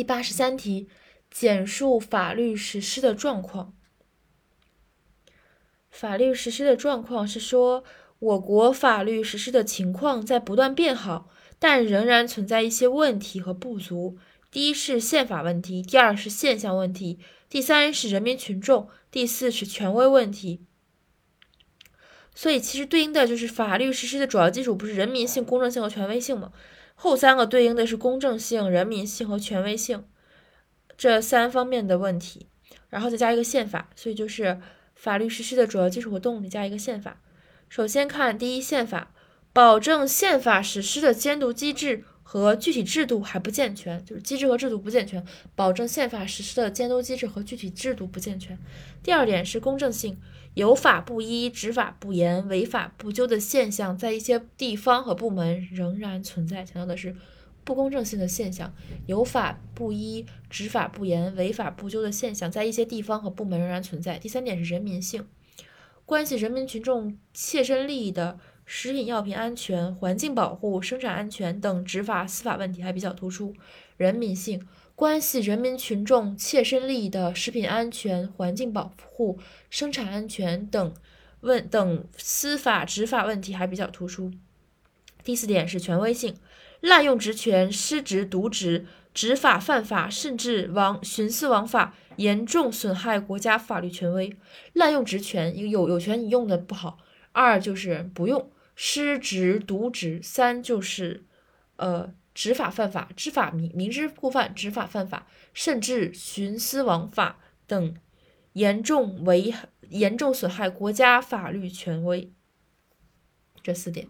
第八十三题，简述法律实施的状况。法律实施的状况是说，我国法律实施的情况在不断变好，但仍然存在一些问题和不足。第一是宪法问题，第二是现象问题，第三是人民群众，第四是权威问题。所以其实对应的就是法律实施的主要基础不是人民性、公正性和权威性吗？后三个对应的是公正性、人民性和权威性这三方面的问题，然后再加一个宪法，所以就是法律实施的主要基础和动力加一个宪法。首先看第一宪法，保证宪法实施的监督机制。和具体制度还不健全，就是机制和制度不健全，保证宪法实施的监督机制和具体制度不健全。第二点是公正性，有法不依、执法不严、违法不究的现象在一些地方和部门仍然存在。强调的是不公正性的现象，有法不依、执法不严、违法不究的现象在一些地方和部门仍然存在。第三点是人民性，关系人民群众切身利益的。食品药品安全、环境保护、生产安全等执法司法问题还比较突出。人民性关系人民群众切身利益的食品安全、环境保护、生产安全等问等司法执法问题还比较突出。第四点是权威性，滥用职权、失职渎职、执法犯法，甚至枉徇私枉法，严重损害国家法律权威。滥用职权，有有权你用的不好；二就是不用。失职渎职，三就是，呃，执法犯法，知法明明知故犯，执法犯法，甚至徇私枉法等，严重危严重损害国家法律权威。这四点。